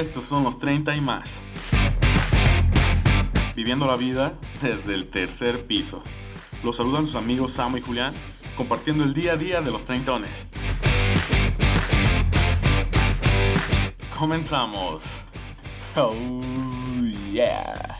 Estos son los 30 y más. Viviendo la vida desde el tercer piso. Los saludan sus amigos Samo y Julián, compartiendo el día a día de los treintones. Comenzamos. Oh, yeah.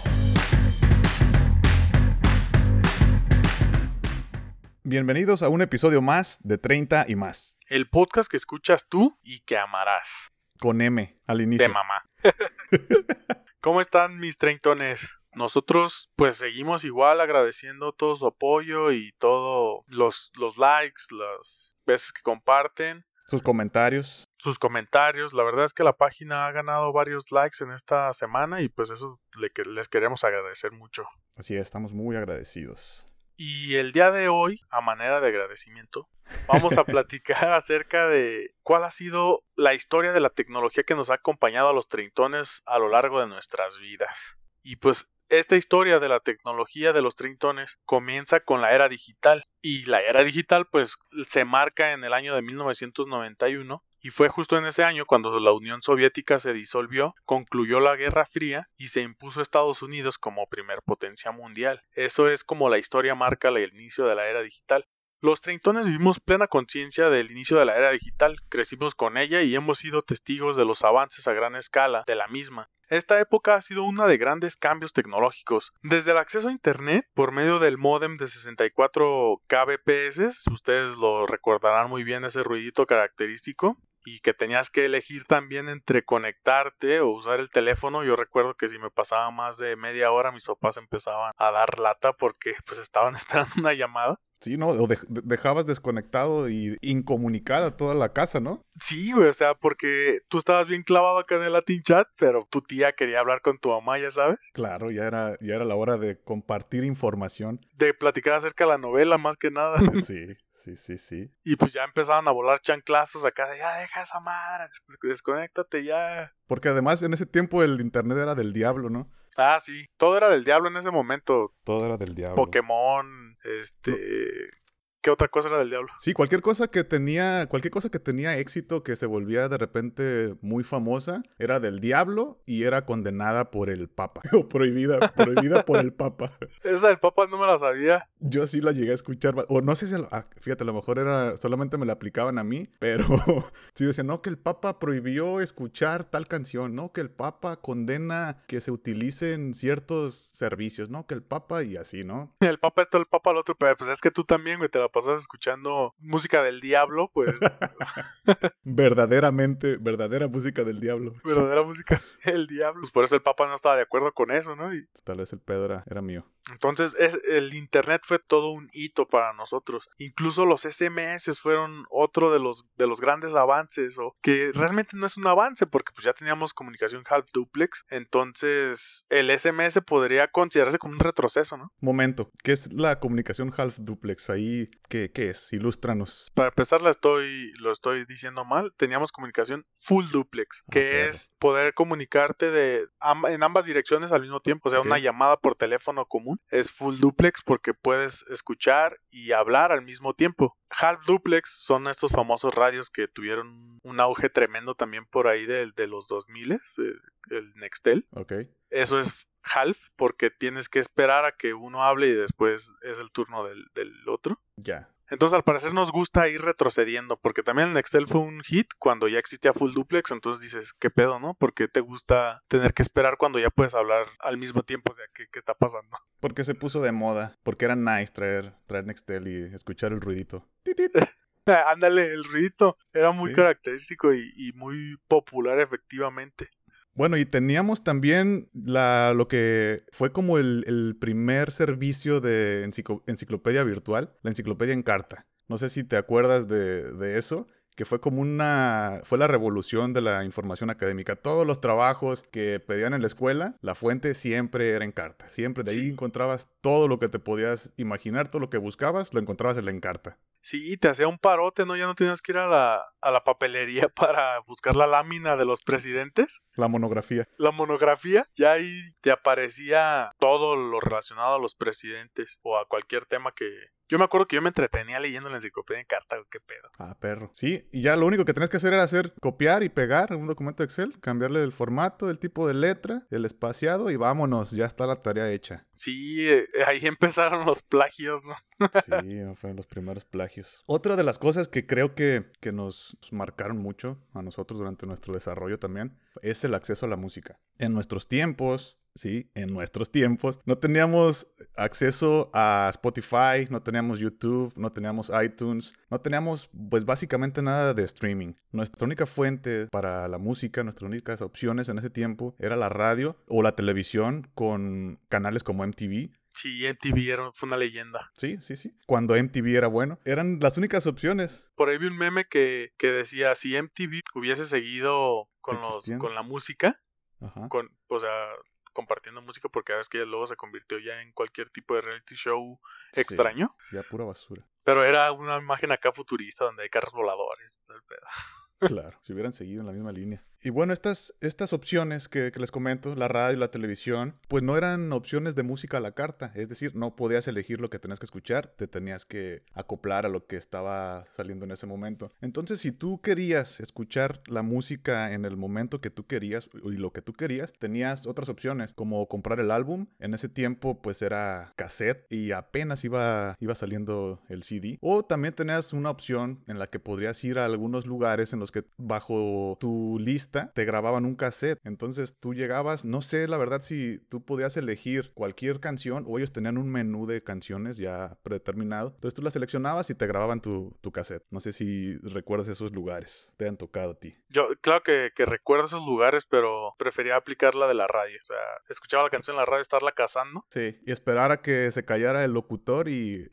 Bienvenidos a un episodio más de 30 y más. El podcast que escuchas tú y que amarás. Con M al inicio. De mamá. ¿Cómo están mis treintones? Nosotros pues seguimos igual agradeciendo todo su apoyo y todos los, los likes, las veces que comparten. Sus comentarios. Sus comentarios. La verdad es que la página ha ganado varios likes en esta semana y pues eso le, les queremos agradecer mucho. Así es, estamos muy agradecidos. Y el día de hoy, a manera de agradecimiento, vamos a platicar acerca de cuál ha sido la historia de la tecnología que nos ha acompañado a los treintones a lo largo de nuestras vidas. Y pues esta historia de la tecnología de los trintones comienza con la era digital y la era digital pues se marca en el año de 1991 y fue justo en ese año cuando la Unión Soviética se disolvió, concluyó la Guerra Fría y se impuso Estados Unidos como primer potencia mundial. Eso es como la historia marca el inicio de la era digital. Los treintones vivimos plena conciencia del inicio de la era digital, crecimos con ella y hemos sido testigos de los avances a gran escala de la misma. Esta época ha sido una de grandes cambios tecnológicos. Desde el acceso a Internet por medio del modem de 64 kbps, ustedes lo recordarán muy bien ese ruidito característico, y que tenías que elegir también entre conectarte o usar el teléfono. Yo recuerdo que si me pasaba más de media hora mis papás empezaban a dar lata porque pues estaban esperando una llamada. Sí, ¿no? O dejabas desconectado y incomunicada toda la casa, ¿no? Sí, güey, o sea, porque tú estabas bien clavado acá en el Latin Chat, pero tu tía quería hablar con tu mamá, ya sabes. Claro, ya era, ya era la hora de compartir información. De platicar acerca de la novela, más que nada. Sí. Sí, sí, sí. Y pues ya empezaban a volar chanclazos acá de ya deja esa madre, desconéctate ya. Porque además en ese tiempo el internet era del diablo, ¿no? Ah, sí. Todo era del diablo en ese momento. Todo era del diablo. Pokémon, este. ¿Qué otra cosa era del diablo? Sí, cualquier cosa que tenía, cualquier cosa que tenía éxito, que se volvía de repente muy famosa, era del diablo y era condenada por el Papa. o prohibida, prohibida por el Papa. Esa del Papa no me la sabía. Yo sí la llegué a escuchar. O no sé si, ah, fíjate, a lo mejor era, solamente me la aplicaban a mí, pero sí decían, no, que el Papa prohibió escuchar tal canción, no, que el Papa condena que se utilicen ciertos servicios, no, que el Papa y así, ¿no? El Papa esto, el Papa el otro, pero pues es que tú también, güey, te la pasas escuchando música del diablo, pues. Verdaderamente, verdadera música del diablo. Verdadera música del diablo. Pues por eso el Papa no estaba de acuerdo con eso, ¿no? Y... Tal vez el pedo era, era mío. Entonces, es, el Internet fue todo un hito para nosotros. Incluso los SMS fueron otro de los, de los grandes avances, o que realmente no es un avance, porque pues ya teníamos comunicación half duplex. Entonces, el SMS podría considerarse como un retroceso, ¿no? Momento, ¿qué es la comunicación half duplex? Ahí, ¿qué, qué es? Ilústranos. Para empezar, la estoy, lo estoy diciendo mal. Teníamos comunicación full duplex, que es poder comunicarte de, en ambas direcciones al mismo tiempo, o sea, una llamada por teléfono común es full duplex porque puedes escuchar y hablar al mismo tiempo. Half duplex son estos famosos radios que tuvieron un auge tremendo también por ahí de, de los 2000, eh, el Nextel. Ok. Eso es half porque tienes que esperar a que uno hable y después es el turno del, del otro. Ya. Entonces, al parecer nos gusta ir retrocediendo, porque también el Nextel fue un hit cuando ya existía full duplex, entonces dices, ¿qué pedo, no? ¿Por qué te gusta tener que esperar cuando ya puedes hablar al mismo tiempo? O sea, ¿qué, qué está pasando? Porque se puso de moda, porque era nice traer, traer Nextel y escuchar el ruidito. Ándale, el ruidito era muy característico y, y muy popular efectivamente. Bueno, y teníamos también la, lo que fue como el, primer servicio de enciclopedia virtual, la enciclopedia en carta. No sé si te acuerdas de, de eso que fue como una, fue la revolución de la información académica. Todos los trabajos que pedían en la escuela, la fuente siempre era en carta. Siempre de ahí encontrabas todo lo que te podías imaginar, todo lo que buscabas, lo encontrabas en la encarta. Sí, te hacía un parote, ¿no? Ya no tenías que ir a la, a la papelería para buscar la lámina de los presidentes. La monografía. La monografía, ya ahí te aparecía todo lo relacionado a los presidentes o a cualquier tema que, Yo me acuerdo que yo me entretenía leyendo la enciclopedia en carta, güey, qué pedo. Ah, perro. Sí, y ya lo único que tenías que hacer era hacer copiar y pegar un documento de Excel, cambiarle el formato, el tipo de letra, el espaciado y vámonos, ya está la tarea hecha. Sí, eh, ahí empezaron los plagios, ¿no? Sí, fueron los primeros plagios. Otra de las cosas que creo que, que nos marcaron mucho a nosotros durante nuestro desarrollo también es el acceso a la música. En nuestros tiempos, sí, en nuestros tiempos, no teníamos acceso a Spotify, no teníamos YouTube, no teníamos iTunes, no teníamos pues básicamente nada de streaming. Nuestra única fuente para la música, nuestras únicas opciones en ese tiempo era la radio o la televisión con canales como MTV. Sí, MTV era, fue una leyenda. Sí, sí, sí. Cuando MTV era bueno, eran las únicas opciones. Por ahí vi un meme que, que decía, si MTV hubiese seguido con, los, con la música, Ajá. con, o sea, compartiendo música, porque es que luego se convirtió ya en cualquier tipo de reality show Sí, extraño. ya pura basura. Pero era una imagen acá futurista donde hay carros voladores. pedo. Claro, si hubieran seguido en la misma línea. Y bueno, estas, estas opciones que, les comento, la radio y la televisión, pues no eran opciones de música a la carta. Es decir, no podías elegir lo que tenías que escuchar, te tenías que acoplar a lo que estaba saliendo en ese momento. Entonces, si tú querías escuchar la música en el momento que tú querías y lo que tú querías, tenías otras opciones, como comprar el álbum. En ese tiempo, pues era cassette y apenas iba, iba saliendo el CD. O también tenías una opción en la que podrías ir a algunos lugares en los que bajo tu lista te grababan un cassette. Entonces tú llegabas, no sé la verdad si tú podías elegir cualquier canción o ellos tenían un menú de canciones ya predeterminado. Entonces tú las seleccionabas y te grababan tu, tu cassette. No sé si recuerdas esos lugares, te han tocado a ti. Yo, claro que, que recuerdo esos lugares, pero prefería aplicar la de la radio. O sea, escuchaba la canción en la radio, estarla cazando. Sí, y esperar a que se callara el locutor y,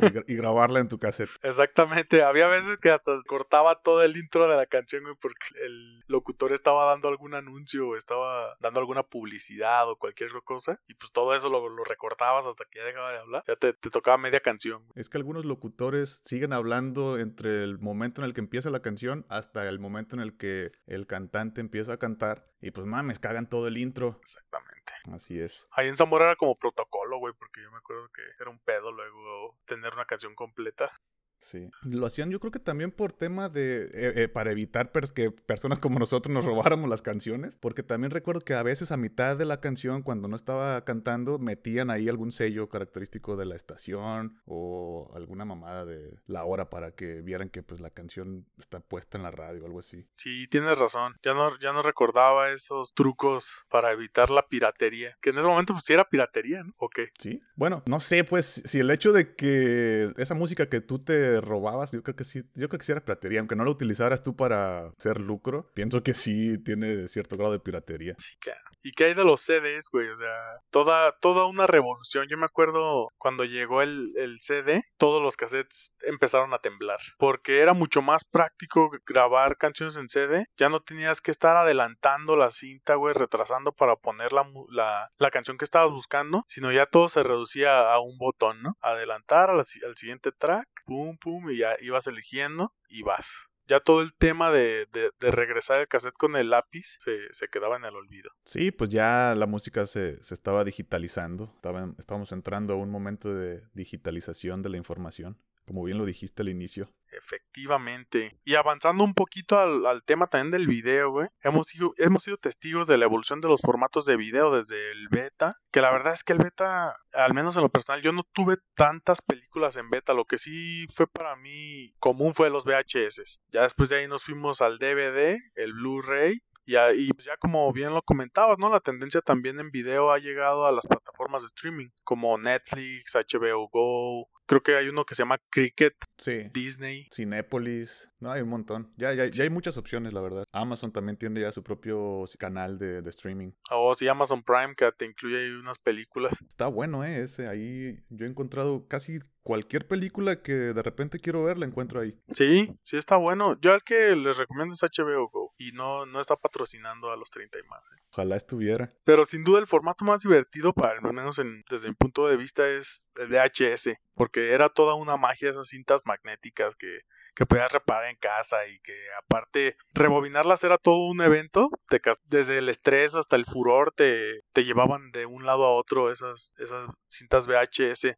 y, gra- y grabarla en tu cassette. Exactamente, había veces que hasta cortaba todo el intro de la canción, porque el locutor estaba dando algún anuncio o estaba dando alguna publicidad o cualquier cosa, y pues todo eso lo, lo recortabas hasta que ya dejaba de hablar. Ya te, te tocaba media canción. Es que algunos locutores siguen hablando entre el momento en el que empieza la canción hasta el momento en el que el cantante empieza a cantar. Y pues mames, cagan todo el intro. Exactamente. Así es. Ahí en Zamora era como protocolo, güey, porque yo me acuerdo que era un pedo luego tener una canción completa. Sí. Lo hacían yo creo que también por tema de... eh, eh, para evitar que personas como nosotros nos robáramos las canciones. Porque también recuerdo que a veces a mitad de la canción, cuando no estaba cantando, metían ahí algún sello característico de la estación o alguna mamada de la hora para que vieran que pues la canción está puesta en la radio o algo así. Sí, tienes razón. Ya no, ya no recordaba esos trucos para evitar la piratería. Que en ese momento pues sí era piratería, ¿no? ¿O qué? Sí. Bueno, no sé, pues, si el hecho de que esa música que tú te robabas, yo creo que sí, yo creo que sí era piratería, aunque no la utilizaras tú para hacer lucro, pienso que sí tiene cierto grado de piratería. Sí, cara. ¿Y qué hay de los CDs, güey? O sea, toda, toda una revolución. Yo me acuerdo cuando llegó el, el CD, todos los cassettes empezaron a temblar. Porque era mucho más práctico grabar canciones en CD. Ya no tenías que estar adelantando la cinta, güey, retrasando para poner la, la, la canción que estabas buscando. Sino ya todo se reducía a un botón, ¿no? Adelantar a la si- al siguiente track, pum, pum, y ya ibas eligiendo y vas. Ya todo el tema de, de- regresar el cassette con el lápiz se, se quedaba en el olvido. Sí, pues ya la música se, se estaba digitalizando, estaban- estábamos entrando a un momento de digitalización de la información, como bien lo dijiste al inicio. Efectivamente. Y avanzando un poquito al, tema también del video, güey. Hemos sido, hemos sido testigos de la evolución de los formatos de video desde el beta. Que la verdad es que el beta, al menos en lo personal, yo no tuve tantas películas en beta. Lo que sí fue para mí común fue los VHS. Ya después de ahí nos fuimos al DVD, el Blu-ray. Y pues ya como bien lo comentabas, ¿no? La tendencia también en video ha llegado a las plataformas de streaming, como Netflix, HBO Go. Creo que hay uno que se llama Cricket, Sí. Disney. Cinépolis, no, hay un montón. Ya, ya, ya hay muchas opciones, la verdad. Amazon también tiene ya su propio canal de, de streaming. O si Amazon Prime, que te incluye ahí unas películas. Está bueno, ¿eh? Ese. Ahí yo he encontrado casi cualquier película que de repente quiero ver, la encuentro ahí. Sí, sí está bueno. Yo al que les recomiendo es HBO. Y no, no está patrocinando a los 30 y más. ¿eh? Ojalá estuviera. Pero sin duda el formato más divertido, para al menos en- desde mi punto de vista, es el VHS. Porque era toda una magia esas cintas magnéticas que, que podías reparar en casa y que aparte rebobinarlas era todo un evento. Te, desde el estrés hasta el furor te, te llevaban de un lado a otro esas, esas cintas VHS.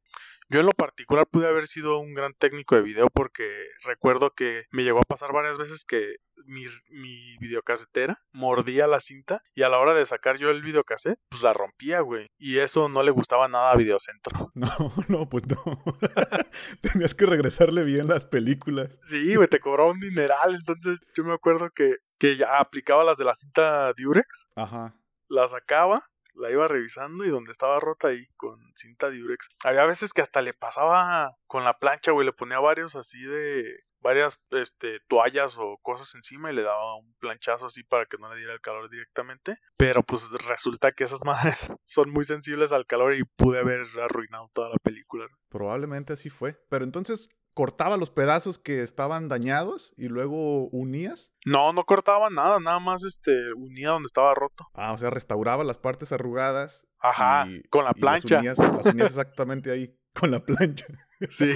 Yo en lo particular pude haber sido un gran técnico de video porque recuerdo que me llegó a pasar varias veces que mi, mi videocasetera mordía la cinta y a la hora de sacar yo el videocassette, pues la rompía, güey. Y eso no le gustaba nada a Videocentro. No, no, pues no. Tenías que regresarle bien las películas. Sí, güey, te cobraba un dineral. Entonces yo me acuerdo que, que ya aplicaba las de la cinta Durex. Ajá. La sacaba la iba revisando y donde estaba rota ahí con cinta Durex. Había veces que hasta le pasaba con la plancha, güey, le ponía varios así de varias este, toallas o cosas encima y le daba un planchazo así para que no le diera el calor directamente. Pero pues resulta que esas madres son muy sensibles al calor y pude haber arruinado toda la película. Probablemente así fue. Pero entonces, cortaba los pedazos que estaban dañados y luego unías. No, no cortaba nada, nada más este unía donde estaba roto. Ah, o sea, restauraba las partes arrugadas. Ajá, con la plancha. las, unías, las unías exactamente ahí, con la plancha. Sí,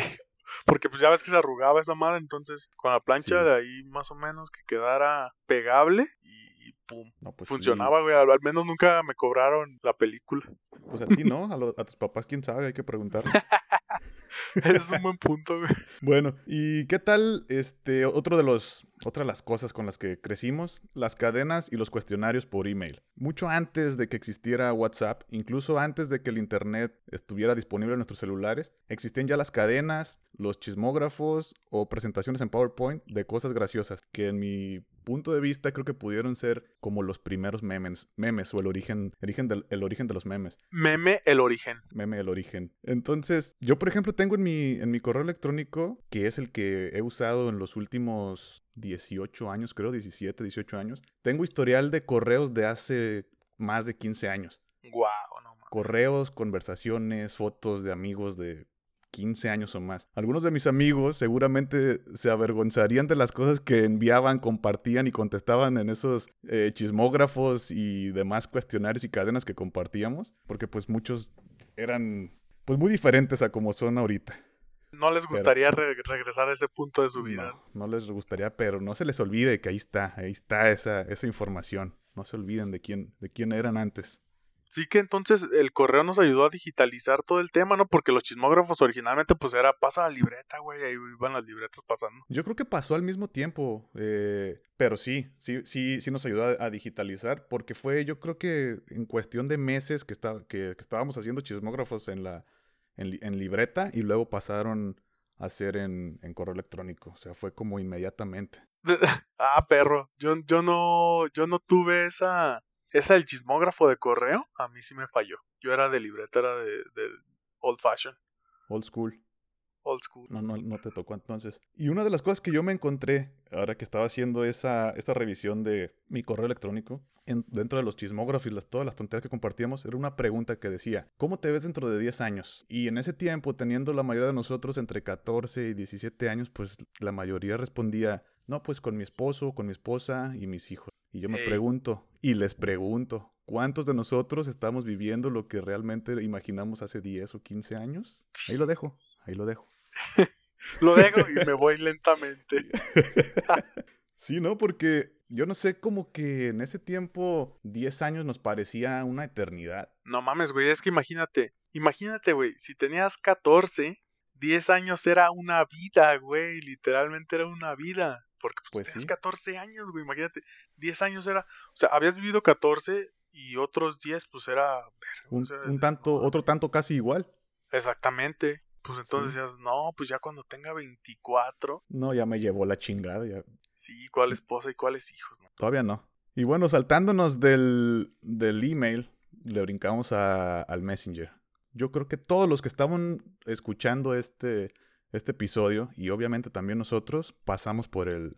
porque pues ya ves que se arrugaba esa madre, entonces con la plancha de ahí más o menos que quedara pegable y, pum. Pues funcionaba, güey. Al, menos nunca me cobraron la película. Pues a ti no, a, a tus papás quién sabe, hay que preguntar. es un buen punto, güey. Bueno, ¿y qué tal este otro de los otra de las cosas con las que crecimos, las cadenas y los cuestionarios por email. Mucho antes de que existiera WhatsApp, incluso antes de que el internet estuviera disponible en nuestros celulares, existían ya las cadenas, los chismógrafos o presentaciones en PowerPoint de cosas graciosas que en mi punto de vista creo que pudieron ser como los primeros memes, memes o el origen, origen del, el origen de los memes. Meme el origen. Meme el origen. Entonces, yo por ejemplo tengo en mi, en mi correo electrónico, que es el que he usado en los últimos 18 años, creo, 17, 18 años, tengo historial de correos de hace más de 15 años. Wow, no Correos, conversaciones, fotos de amigos de 15 años o más. Algunos de mis amigos seguramente se avergonzarían de las cosas que enviaban, compartían y contestaban en esos eh, chismógrafos y demás cuestionarios y cadenas que compartíamos, porque pues muchos eran pues muy diferentes a como son ahorita. No les gustaría regresar a ese punto de su vida. No, no, les gustaría, pero no se les olvide que ahí está, ahí está esa, esa información. No se olviden de quién, de quién eran antes. Sí que entonces el correo nos ayudó a digitalizar todo el tema, ¿no? Porque los chismógrafos originalmente pues era pasa la libreta, güey, ahí iban las libretas pasando. Yo creo que pasó al mismo tiempo, eh, pero sí, sí, sí, sí nos ayudó a, digitalizar porque fue yo creo que en cuestión de meses que, está, que, estábamos haciendo chismógrafos en la en, libreta y luego pasaron a hacer en, en correo electrónico, o sea, fue como inmediatamente. ah, perro, yo, yo no, yo no tuve esa esa el chismógrafo de correo, a mí sí me falló. Yo era de libreta, era de, old fashion. Old school. Old school. No, no, no te tocó entonces. Y una de las cosas que yo me encontré, ahora que estaba haciendo esa, esta revisión de mi correo electrónico, en, dentro de los chismógrafos y las, todas las tonterías que compartíamos, era una pregunta que decía, ¿cómo te ves dentro de 10 años? Y en ese tiempo, teniendo la mayoría de nosotros entre 14 y 17 años, pues la mayoría respondía, no, pues con mi esposo, con mi esposa y mis hijos. Y yo me pregunto, y les pregunto, ¿cuántos de nosotros estamos viviendo lo que realmente imaginamos hace 10 o 15 años? Ahí lo dejo, ahí lo dejo. lo dejo y me voy lentamente. sí, ¿no? Porque yo no sé, como que en ese tiempo 10 años nos parecía una eternidad. No mames, güey, es que imagínate, imagínate, güey, si tenías 14, 10 años era una vida, güey, literalmente era una vida. Porque pues, pues 14 años, güey, imagínate. 10 años era. O sea, habías vivido 14 y otros 10, pues era. Un, tanto, otro tanto casi igual. Exactamente. Pues entonces decías, no, pues ya cuando tenga 24. No, ya me llevó la chingada. Ya. Sí, cuál esposa y cuáles hijos, ¿no? Todavía no. Y bueno, saltándonos del, del email, le brincamos a, al Messenger. Yo creo que todos los que estaban escuchando este, este episodio y obviamente también nosotros pasamos por el,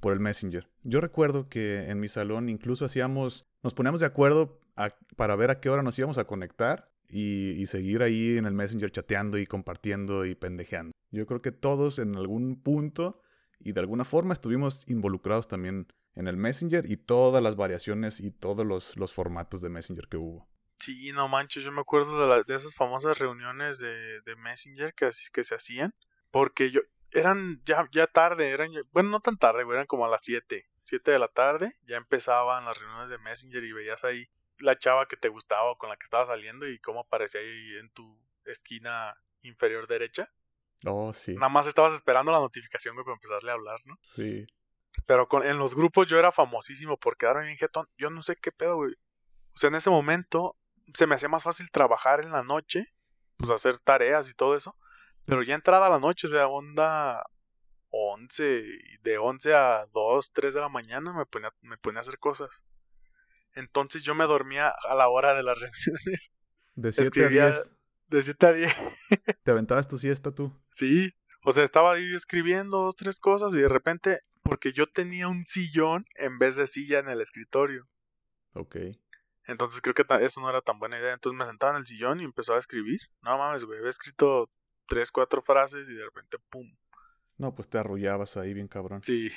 por el Messenger. Yo recuerdo que en mi salón incluso hacíamos, nos poníamos de acuerdo para ver a qué hora nos íbamos a conectar y, seguir ahí en el Messenger chateando y compartiendo y pendejeando. Yo creo que todos en algún punto y de alguna forma estuvimos involucrados también en el Messenger y todas las variaciones y todos los, los formatos de Messenger que hubo. Sí, no manches, yo me acuerdo de, de esas famosas reuniones de, de Messenger que, que se hacían porque yo, eran ya, ya tarde, eran, bueno, no tan tarde, güey, eran como a las 7, 7 de la tarde, ya empezaban las reuniones de Messenger y veías ahí la chava que te gustaba o con la que estaba saliendo y cómo aparecía ahí en tu esquina inferior derecha. Oh, sí. Nada más estabas esperando la notificación, para empezarle a hablar, ¿no? Sí. Pero con, en los grupos yo era famosísimo por quedarme bien jetón. Yo no sé qué pedo, güey. O sea, en ese momento se me hacía más fácil trabajar en la noche, pues hacer tareas y todo eso. Pero ya entrada la noche, o sea, onda 11, de 11 a 2, 3 de la mañana me ponía, me ponía a hacer cosas. Entonces yo me dormía a la hora de las reuniones. De 7 a Escribía 10. de 7 a 10. ¿Te aventabas tu siesta tú? Sí. O sea, estaba ahí escribiendo dos, tres cosas y de repente, porque yo tenía un sillón en vez de silla en el escritorio. Ok. Entonces creo que eso no era tan buena idea. Entonces me sentaba en el sillón y empezaba a escribir. No mames, güey. Había escrito tres, cuatro frases y de repente, pum. No, pues te arrullabas ahí bien cabrón. Sí.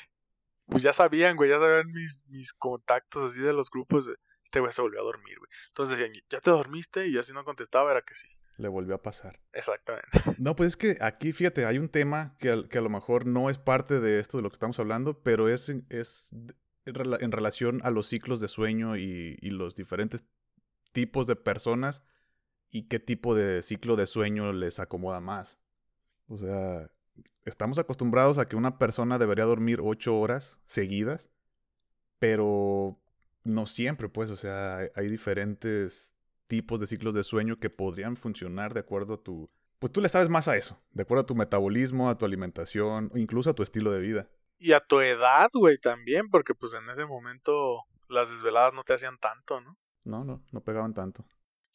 Pues ya sabían, güey. Ya sabían mis, mis contactos así de los grupos. Este güey se volvió a dormir, güey. Entonces decían, ¿ya te dormiste? Y ya si no contestaba era que sí. Le volvió a pasar. Exactamente. No, pues es que aquí, fíjate, hay un tema que, al- que a lo mejor no es parte de esto de lo que estamos hablando, pero es, en- es en relación a los ciclos de sueño y, y los diferentes tipos de personas y qué tipo de ciclo de sueño les acomoda más. O sea, estamos acostumbrados a que una persona debería dormir ocho horas seguidas, pero no siempre, pues, o sea, hay, diferentes tipos de ciclos de sueño que podrían funcionar de acuerdo a tu... Pues tú le sabes más a eso, de acuerdo a tu metabolismo, a tu alimentación, incluso a tu estilo de vida. Y a tu edad, güey, también. Porque pues en ese momento las desveladas no te hacían tanto, ¿no? No, no, no pegaban tanto.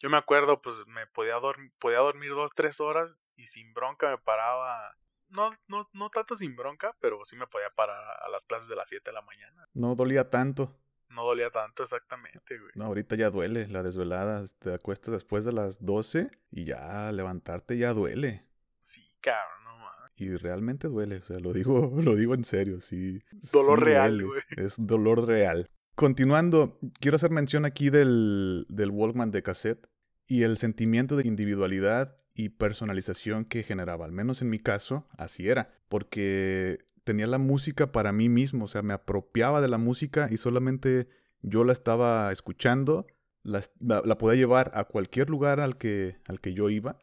Yo me acuerdo, pues me podía, dorm- podía dormir dos, tres horas y sin bronca me paraba. No, no, no tanto sin bronca, pero sí me podía parar a las clases de las 7 de la mañana. No dolía tanto. No dolía tanto exactamente, güey. No, ahorita ya duele la desvelada. Te acuestas después de las 12 y ya levantarte ya duele. Sí, cabrón, no mames. Y realmente duele, o sea, lo digo, lo digo en serio, sí. Dolor sí real, duele, güey. Es dolor real. Continuando, quiero hacer mención aquí del, del Walkman de cassette y el sentimiento de individualidad y personalización que generaba, al menos en mi caso, así era, porque tenía la música para mí mismo, o sea, me apropiaba de la música y solamente yo la estaba escuchando, la, la- podía llevar a cualquier lugar al que, al que yo iba.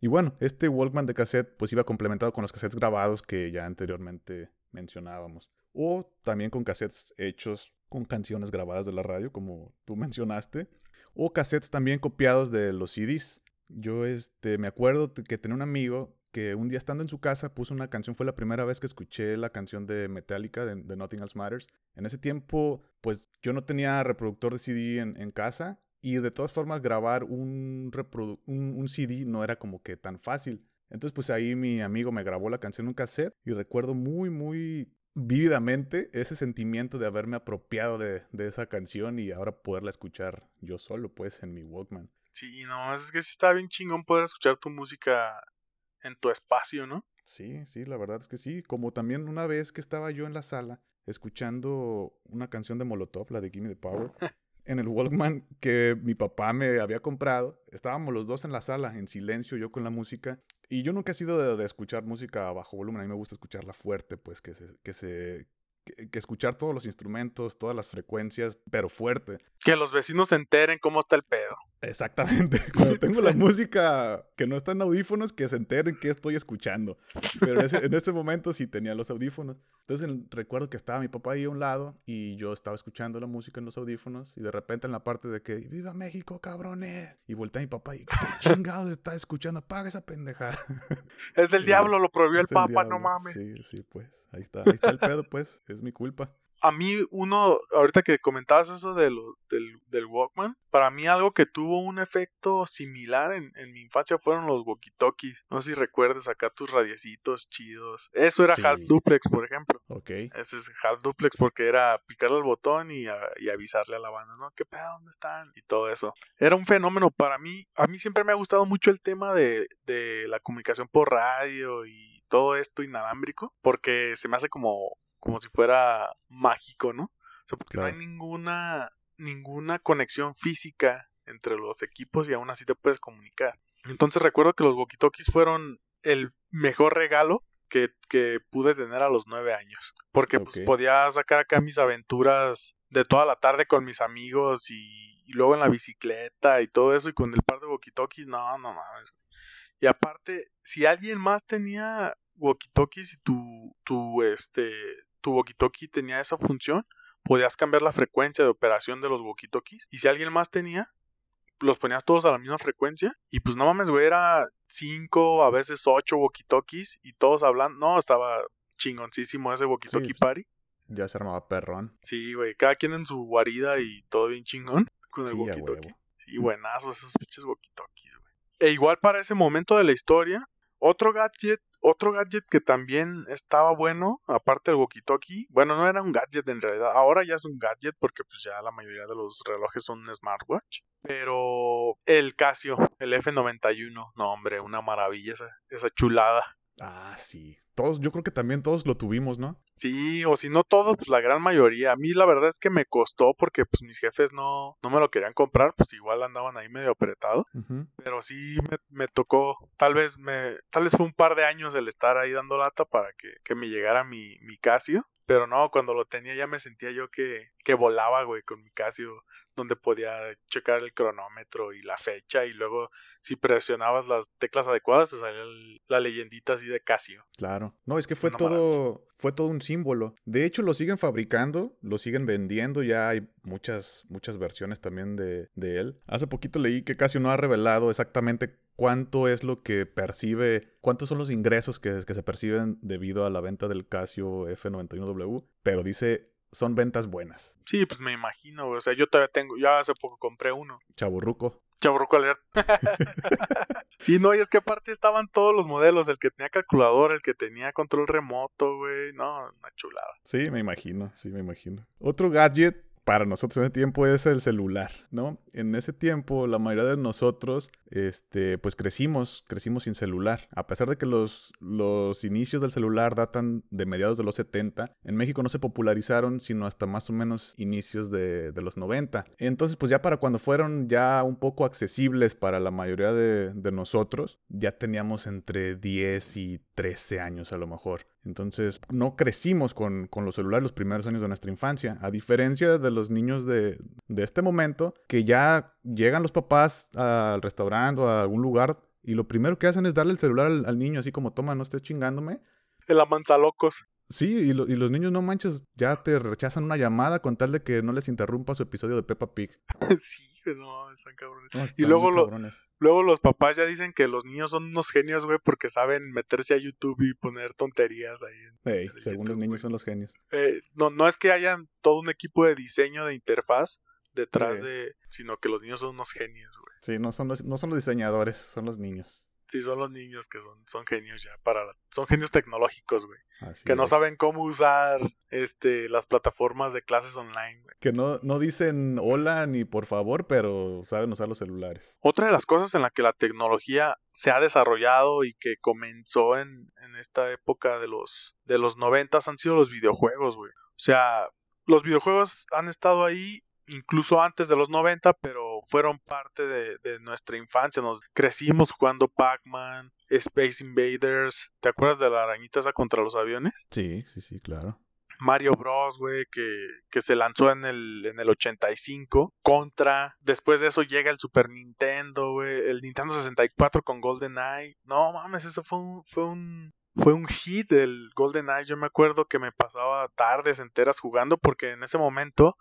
Y bueno, este Walkman de cassette pues iba complementado con los cassettes grabados que ya anteriormente mencionábamos. O también con cassettes hechos con canciones grabadas de la radio, como tú mencionaste. O cassettes también copiados de los CDs. Yo este, me acuerdo que tenía un amigo que un día estando en su casa puso una canción, fue la primera vez que escuché la canción de Metallica de, Nothing Else Matters. En ese tiempo, pues yo no tenía reproductor de CD en, casa y de todas formas grabar un, un, un CD no era como que tan fácil. Entonces pues ahí mi amigo me grabó la canción en un cassette y recuerdo muy, muy vívidamente ese sentimiento de haberme apropiado de, de esa canción y ahora poderla escuchar yo solo pues en mi Walkman. Sí, no, es que sí está bien chingón poder escuchar tu música en tu espacio, ¿no? Sí, sí, la verdad es que sí. Como también una vez que estaba yo en la sala escuchando una canción de Molotov, la de Gimme the Power, en el Walkman que mi papá me había comprado. Estábamos los dos en la sala, en silencio, yo con la música. Y yo nunca he sido de, de escuchar música a bajo volumen. A mí me gusta escucharla fuerte, pues que se, que se, que, que escuchar todos los instrumentos, todas las frecuencias, pero fuerte. Que los vecinos se enteren cómo está el pedo. Exactamente. Cuando tengo la música que no está en audífonos, que se enteren qué estoy escuchando. Pero en ese, en ese momento sí tenía los audífonos. Entonces en- recuerdo que estaba mi papá ahí a un lado y yo estaba escuchando la música en los audífonos y de repente en la parte de que ¡Viva México, cabrones! Y volteé a mi papá y ¿qué chingados está escuchando? Apaga esa pendejada. Es del Sí, diablo, lo prohibió el Papa, no diablo. mames. Sí, sí, pues. Ahí está, ahí está el pedo, pues. Es mi culpa. a mí uno, ahorita que comentabas eso de lo- del, del Walkman, para mí algo que tuvo un efecto similar en, en mi infancia fueron los walkie-talkies. No sé si recuerdas acá tus radiecitos chidos. Eso era Sí. Half Duplex, por ejemplo. Ok. Ese es Half Duplex porque era picarle al botón y, a- y avisarle a la banda, ¿no? ¿Qué pedo? ¿Dónde están? Y todo eso. Era un fenómeno para mí. A mí siempre me ha gustado mucho el tema de, de la comunicación por radio y todo esto inalámbrico porque se me hace como, como si fuera mágico, ¿no? O sea, porque no hay ninguna, ninguna conexión física entre los equipos y aún así te puedes comunicar. Entonces recuerdo que los walkie-talkies fueron el mejor regalo que, que pude tener a los nueve años. Porque pues podía sacar acá mis aventuras de toda la tarde con mis amigos y, y luego en la bicicleta y todo eso y con el par de walkie-talkies, no, no mames. Y aparte, si alguien más tenía walkie-talkies y tu, tu, este, tu walkie-talkie tenía esa función, podías cambiar la frecuencia de operación de los walkie-talkies. Y si alguien más tenía, los ponías todos a la misma frecuencia. Y pues no mames, güey, era cinco, a veces ocho walkie-talkies y todos hablando. No, estaba chingoncísimo ese walkie-talkie Sí. party. Ya se armaba perrón. Sí, güey, cada quien en su guarida y todo bien chingón con el Sí, walkie-talkie. Sí, buenazos esos pinches walkie-talkies, güey. E igual para ese momento de la historia, otro gadget, otro gadget que también estaba bueno, aparte del walkie-talkie, bueno, no era un gadget en realidad, ahora ya es un gadget porque pues ya la mayoría de los relojes son smartwatch, pero el Casio, el F91, no hombre, una maravilla esa, esa chulada. Ah, sí. Todos, yo creo que también todos lo tuvimos, ¿no? Sí, o si no todos, pues la gran mayoría. A mí la verdad es que me costó porque pues mis jefes no, no me lo querían comprar, pues igual andaban ahí medio apretado. Ujú. Pero sí me, me tocó, tal vez me, tal vez fue un par de años el estar ahí dando lata para que, que me llegara mi, mi Casio. Pero no, cuando lo tenía ya me sentía yo que, que volaba, güey, con mi Casio, donde podía checar el cronómetro y la fecha y luego si presionabas las teclas adecuadas te salía el- la leyendita así de Casio. Claro. No, es que fue todo, fue todo un símbolo. De hecho, lo siguen fabricando, lo siguen vendiendo. Ya hay muchas, muchas versiones también de, de él. Hace poquito leí que Casio no ha revelado exactamente cuánto es lo que percibe, cuántos son los ingresos que, que se perciben debido a la venta del Casio F91W, pero dice son ventas buenas. Sí, pues me imagino. O sea, yo todavía tengo, ya hace poco compré uno. Chaburruco. Chaburruco alert. sí, no, y es que aparte estaban todos los modelos, el que tenía calculador, el que tenía control remoto, güey. No, una chulada. Sí, me imagino, sí, me imagino. Otro gadget para nosotros en ese tiempo es el celular, ¿no? En ese tiempo la mayoría de nosotros, este, pues crecimos, crecimos sin celular. A pesar de que los, los inicios del celular datan de mediados de los 70, en México no se popularizaron sino hasta más o menos inicios de, de los 90. Entonces, pues ya para cuando fueron ya un poco accesibles para la mayoría de, de nosotros, ya teníamos entre 10 y 13 años a lo mejor. Entonces, no crecimos con, con los celulares los primeros años de nuestra infancia. A diferencia de los niños de, de este momento, que ya llegan los papás al restaurante o a algún lugar y lo primero que hacen es darle el celular al, al niño, así como, toma, no estés chingándome. El amanzalocos. Sí, y, lo- y los niños, no manches, ya te rechazan una llamada con tal de que no les interrumpa su episodio de Peppa Pig. sí, no, están cabrones. No, Y luego lo- cabrones. Luego los papás ya dicen que los niños son unos genios, güey, porque saben meterse a YouTube y poner tonterías ahí. Ey, en el según los niños son los genios. Eh, no, no es que hayan todo un equipo de diseño de interfaz detrás Sí. de, sino que los niños son unos genios, güey. Sí, no son los, no son los diseñadores, son los niños. Sí, son los niños que son, son genios ya para la- son genios tecnológicos, güey. Así que no saben cómo usar este las plataformas de clases online, güey. Que no, no dicen hola ni por favor, pero saben usar los celulares. Otra de las cosas en la que la tecnología se ha desarrollado y que comenzó en, en esta época de los de los noventas han sido los videojuegos, güey. O sea, los videojuegos han estado ahí incluso antes de los 90, pero fueron parte de, de nuestra infancia. Nos crecimos jugando Pac-Man, Space Invaders. ¿Te acuerdas de la arañita esa contra los aviones? Sí, sí, sí, claro. Mario Bros, güey, que, que se lanzó en el, en el 85. Contra. Después de eso llega el Super Nintendo, güey. El Nintendo 64 con GoldenEye. No mames, eso fue un, fue un, fue un hit el GoldenEye. Yo me acuerdo que me pasaba tardes enteras jugando porque en ese momento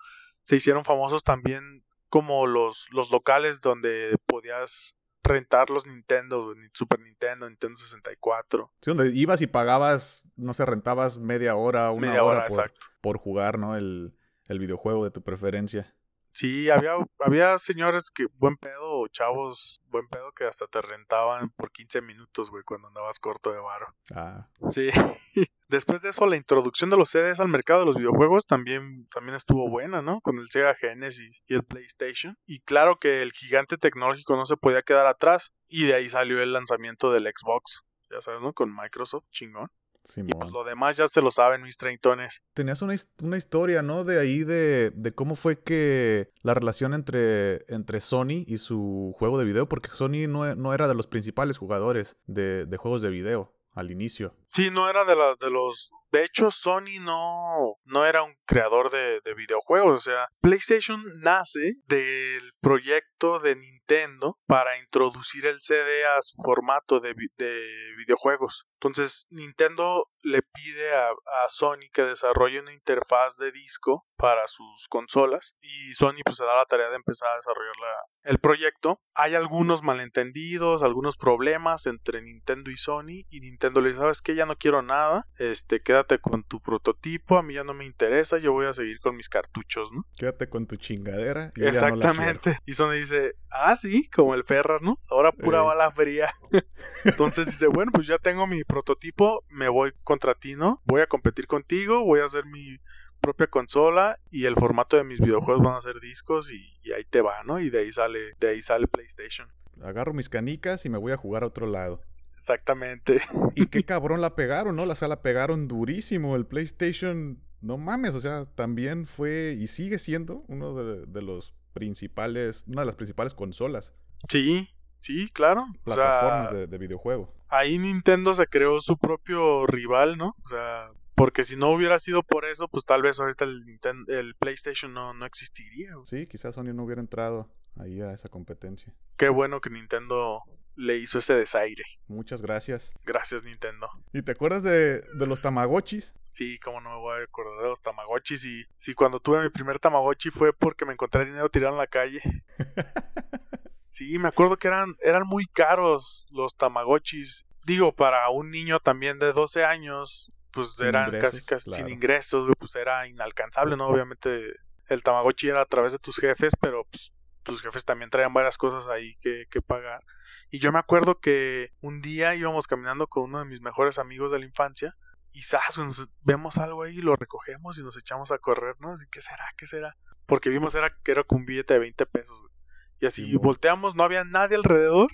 se hicieron famosos también como los, los locales donde podías rentar los Nintendo, Super Nintendo, Nintendo 64. Sí, donde ibas y pagabas, no sé, rentabas media hora, una Media hora, hora, por, exacto. por jugar, ¿no? El, el videojuego de tu preferencia. Sí, había, había señores que, buen pedo, o chavos, buen pedo, que hasta te rentaban por 15 minutos, güey, cuando andabas corto de varo. Ah, Sí. Después de eso, la introducción de los CDs al mercado de los videojuegos también, también estuvo buena, ¿no? Con el Sega Genesis y el PlayStation. Y claro que el gigante tecnológico no se podía quedar atrás. Y de ahí salió el lanzamiento del Xbox. Ya sabes, ¿no? Con Microsoft, chingón. Y pues lo demás ya se lo saben mis treintones. Tenías una, una historia, ¿no? De ahí de, de cómo fue que la relación entre, entre Sony y su juego de video, porque Sony no, no era de los principales jugadores de, de juegos de video. al inicio. Sí, no era de, la, de los de hecho, Sony no, no era un creador de, de, videojuegos. O sea, PlayStation nace del proyecto de Nintendo para introducir el CD a su formato de, de videojuegos. Entonces, Nintendo le pide a, a, Sony que desarrolle una interfaz de disco para sus consolas y Sony pues se da la tarea de empezar a desarrollar la, el proyecto. Hay algunos malentendidos, algunos problemas entre Nintendo y Sony y Nintendo le dice, ¿sabes qué? Ya no quiero nada, este, quédate con tu prototipo, a mí ya no me interesa, yo voy a seguir con mis cartuchos, ¿no? Quédate con tu chingadera. Y Exactamente. y Sony dice, ah, sí, como el Ferras, ¿no? Ahora pura eh. bala fría. Entonces dice, bueno, pues ya tengo mi prototipo, me voy contra ti, ¿no? Voy a competir contigo, voy a hacer mi propia consola y el formato de mis videojuegos van a ser discos y, y, ahí te va, ¿no? Y de ahí sale, de ahí sale PlayStation. Agarro mis canicas y me voy a jugar a otro lado. Exactamente. Y qué cabrón la pegaron, ¿no? La sala pegaron durísimo. El PlayStation, no mames, o sea, también fue y sigue siendo uno de, de los principales, una de las principales consolas. Sí, sí, claro. Plataformas o sea, de, de videojuego. Ahí Nintendo se creó su propio rival, ¿no? O sea, porque si no hubiera sido por eso, pues tal vez ahorita el, Nintendo, el PlayStation no, no existiría. Sí, quizás Sony no hubiera entrado ahí a esa competencia. Qué bueno que Nintendo le hizo ese desaire. Muchas gracias. Gracias, Nintendo. ¿Y te acuerdas de, de los Tamagotchis? Sí, cómo no me voy a acordar de los Tamagotchis. Y sí, cuando tuve mi primer Tamagotchi fue porque me encontré dinero tirado en la calle. sí, me acuerdo que eran, eran muy caros los Tamagotchis. Digo, para un niño también de 12 años, pues sin eran ingresos, casi, casi claro. sin ingresos, pues era inalcanzable, ¿no? Obviamente el Tamagotchi era a través de tus jefes, pero pues tus jefes también traían varias cosas ahí que, que, pagar. Y yo me acuerdo que un día íbamos caminando con uno de mis mejores amigos de la infancia y ¡zas! Vemos algo ahí, lo recogemos y nos echamos a correr, ¿no? Así, ¿qué será? ¿Qué será? Porque vimos era, que era con un billete de 20 pesos, güey. Y así sí, volteamos, no había nadie alrededor,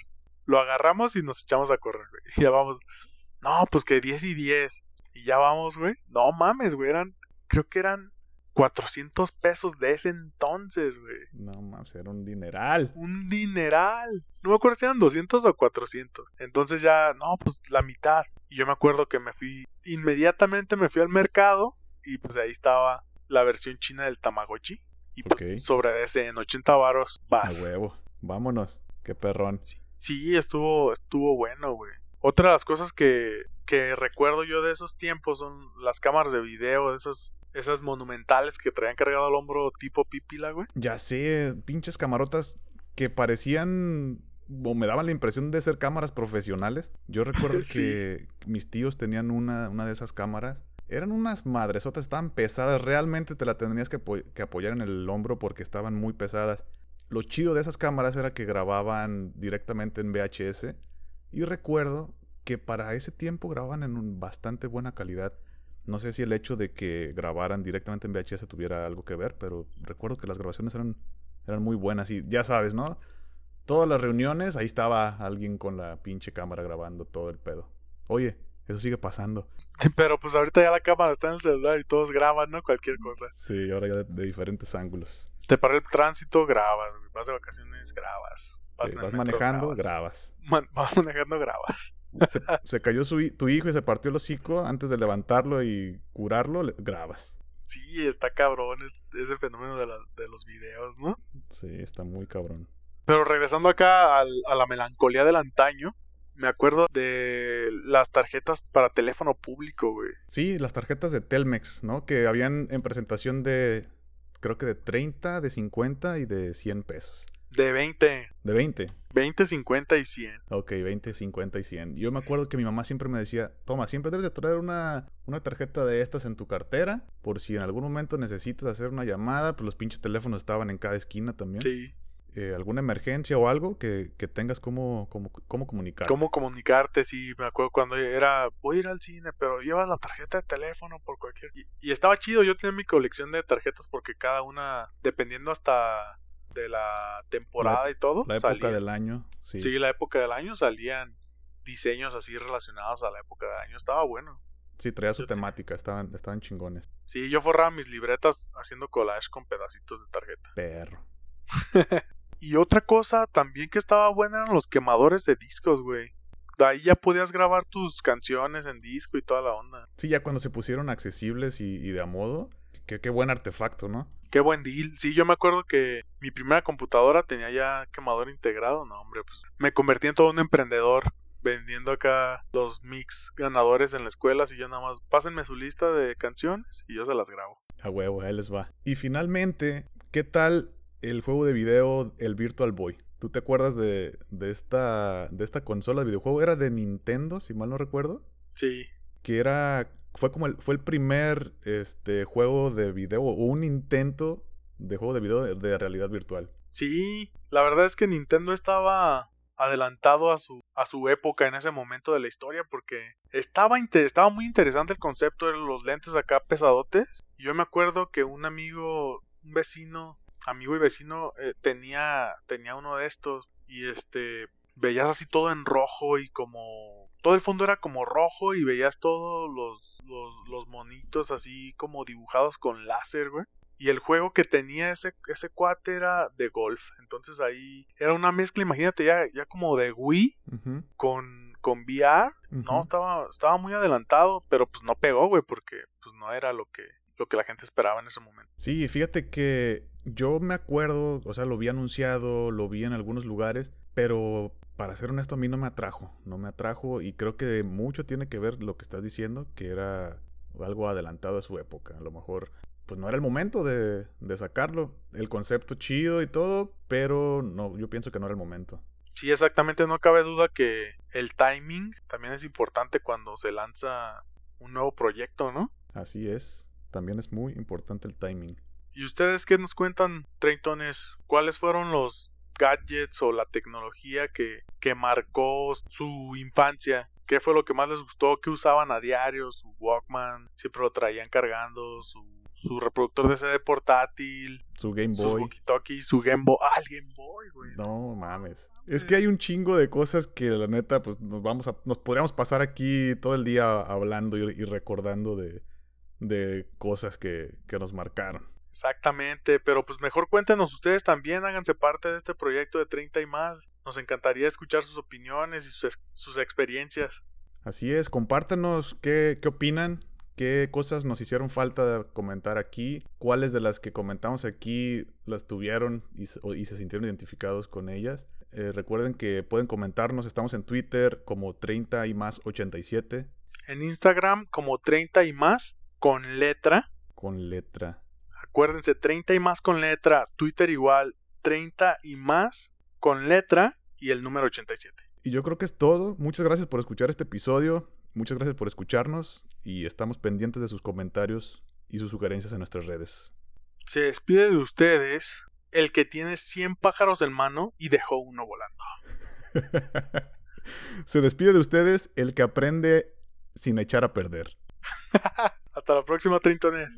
lo agarramos y nos echamos a correr, güey. Y ya vamos, no, pues que 10 y 10. Y ya vamos, güey. No mames, güey, eran, creo que eran 400 pesos de ese entonces, güey. No mames, era un dineral. Un dineral. No me acuerdo si eran 200 o 400. Entonces ya, no, pues la mitad. Y yo me acuerdo que me fui, inmediatamente me fui al mercado y pues ahí estaba la versión china del Tamagotchi. Y pues okay. sobre ese en 80 varos vas. A huevo. Vámonos. Qué perrón. Sí, sí estuvo, estuvo bueno, güey. Otra de las cosas que, que recuerdo yo de esos tiempos son las cámaras de video, de esas esas monumentales que traían cargado al hombro tipo pípila, güey. Ya sé, pinches camarotas que parecían o me daban la impresión de ser cámaras profesionales. Yo recuerdo sí. que mis tíos tenían una, una de esas cámaras. Eran unas madresotas, estaban pesadas. Realmente te la tendrías que, que apoyar en el hombro porque estaban muy pesadas. Lo chido de esas cámaras era que grababan directamente en VHS. Y recuerdo que para ese tiempo grababan en un bastante buena calidad. No sé si el hecho de que grabaran directamente en VHS tuviera algo que ver, pero recuerdo que las grabaciones eran, eran muy buenas y ya sabes, ¿no? Todas las reuniones, ahí estaba alguien con la pinche cámara grabando todo el pedo. Oye, eso sigue pasando. Pero pues ahorita ya la cámara está en el celular y todos graban, ¿no? Cualquier cosa. Sí, ahora ya de, de diferentes ángulos. Te para el tránsito, grabas. Vas de vacaciones, grabas. Vas, sí, vas manejando, grabas. grabas. Man vas manejando, grabas. Se, se, cayó su, tu hijo y se partió el hocico antes de levantarlo y curarlo, le, grabas. Sí, está cabrón es, ese fenómeno de, la, de, los videos, ¿no? Sí, está muy cabrón. Pero regresando acá al, a la melancolía del antaño, me acuerdo de las tarjetas para teléfono público, güey. Sí, las tarjetas de Telmex, ¿no? Que habían en presentación de, creo que de 30, de 50 y de 100 pesos. De 20. De 20. 20, 50 y 100. Ok, 20, 50 y 100. Yo me acuerdo que mi mamá siempre me decía, toma, siempre debes de traer una, una tarjeta de estas en tu cartera, por si en algún momento necesitas hacer una llamada, pues los pinches teléfonos estaban en cada esquina también. Sí. Eh, alguna emergencia o algo que, que tengas cómo, cómo, cómo comunicarte. Cómo comunicarte, sí, me acuerdo cuando era, voy a ir al cine, pero llevas la tarjeta de teléfono por cualquier... Y, y estaba chido, yo tenía mi colección de tarjetas porque cada una, dependiendo hasta de la temporada la, y todo. La época salían, del año, sí. Sí, la época del año salían diseños así relacionados a la época del año. Estaba bueno. Sí, traía su yo temática, estaban, estaban chingones. Sí, yo forraba mis libretas haciendo collage con pedacitos de tarjeta. Perro. y otra cosa también que estaba buena eran los quemadores de discos, güey. De ahí ya podías grabar tus canciones en disco y toda la onda. Sí, ya cuando se pusieron accesibles y, y de a modo, qué, qué buen artefacto, ¿no? Qué buen deal. Sí, yo me acuerdo que mi primera computadora tenía ya quemador integrado. No, hombre, pues me convertí en todo un emprendedor vendiendo acá los mix ganadores en la escuela. Así yo nada más, pásenme su lista de canciones y yo se las grabo. A huevo, ahí les va. Y finalmente, ¿qué tal el juego de video, el Virtual Boy? ¿Tú te acuerdas de, de, esta, de esta consola de videojuego? Era de Nintendo, si mal no recuerdo. Sí. Que era. Fue como el, fue el primer este, juego de video o un intento de juego de video de, realidad virtual. Sí, la verdad es que Nintendo estaba adelantado a su, a su época en ese momento de la historia porque estaba, estaba muy interesante el concepto de los lentes acá pesadotes. Yo me acuerdo que un amigo, un vecino, amigo y vecino eh, tenía, tenía uno de estos y este veías así todo en rojo y como todo el fondo era como rojo y veías todos los, los, los monitos así como dibujados con láser, güey. Y el juego que tenía ese, ese cuate era de golf. Entonces ahí era una mezcla, imagínate, ya, ya como de Wii Uh -huh. con, con VR. Uh -huh. No, estaba, estaba muy adelantado, pero pues no pegó, güey, porque pues no era lo que, lo que la gente esperaba en ese momento. Sí, fíjate que yo me acuerdo, o sea, lo vi anunciado, lo vi en algunos lugares, pero para ser honesto a mí no me atrajo, no me atrajo y creo que mucho tiene que ver lo que estás diciendo, que era algo adelantado a su época. A lo mejor pues no era el momento de, de, sacarlo. El concepto chido y todo, pero no, yo pienso que no era el momento. Sí, exactamente, no cabe duda que el timing también es importante cuando se lanza un nuevo proyecto, ¿no? Así es, también es muy importante el timing. ¿Y ustedes qué nos cuentan, treintones? ¿Cuáles fueron los gadgets o la tecnología que, que marcó su infancia? ¿Qué fue lo que más les gustó? ¿Qué usaban a diario? ¿Su Walkman? ¿Siempre lo traían cargando? ¿Su su reproductor de CD portátil, su Game Boy, su su Game Boy, ah, el Game Boy, güey. No mames. Es que hay un chingo de cosas que la neta, pues nos vamos a, nos podríamos pasar aquí todo el día hablando y, y recordando de, de cosas que, que nos marcaron. Exactamente, pero pues mejor cuéntenos ustedes también, háganse parte de este proyecto de 30 y más. Nos encantaría escuchar sus opiniones y sus, sus experiencias. Así es, compártanos qué, qué opinan, qué cosas nos hicieron falta comentar aquí, cuáles de las que comentamos aquí las tuvieron y, y se sintieron identificados con ellas. Eh, recuerden que pueden comentarnos, estamos en Twitter como 30 y más 87. En Instagram como 30 y más con letra. Con letra. Acuérdense, 30 y más con letra. Twitter igual, 30 y más con letra y el número 87. Y yo creo que es todo. Muchas gracias por escuchar este episodio. Muchas gracias por escucharnos y estamos pendientes de sus comentarios y sus sugerencias en nuestras redes. Se despide de ustedes el que tiene 100 pájaros en mano y dejó uno volando. Se despide de ustedes el que aprende sin echar a perder. Hasta la próxima, Trintones.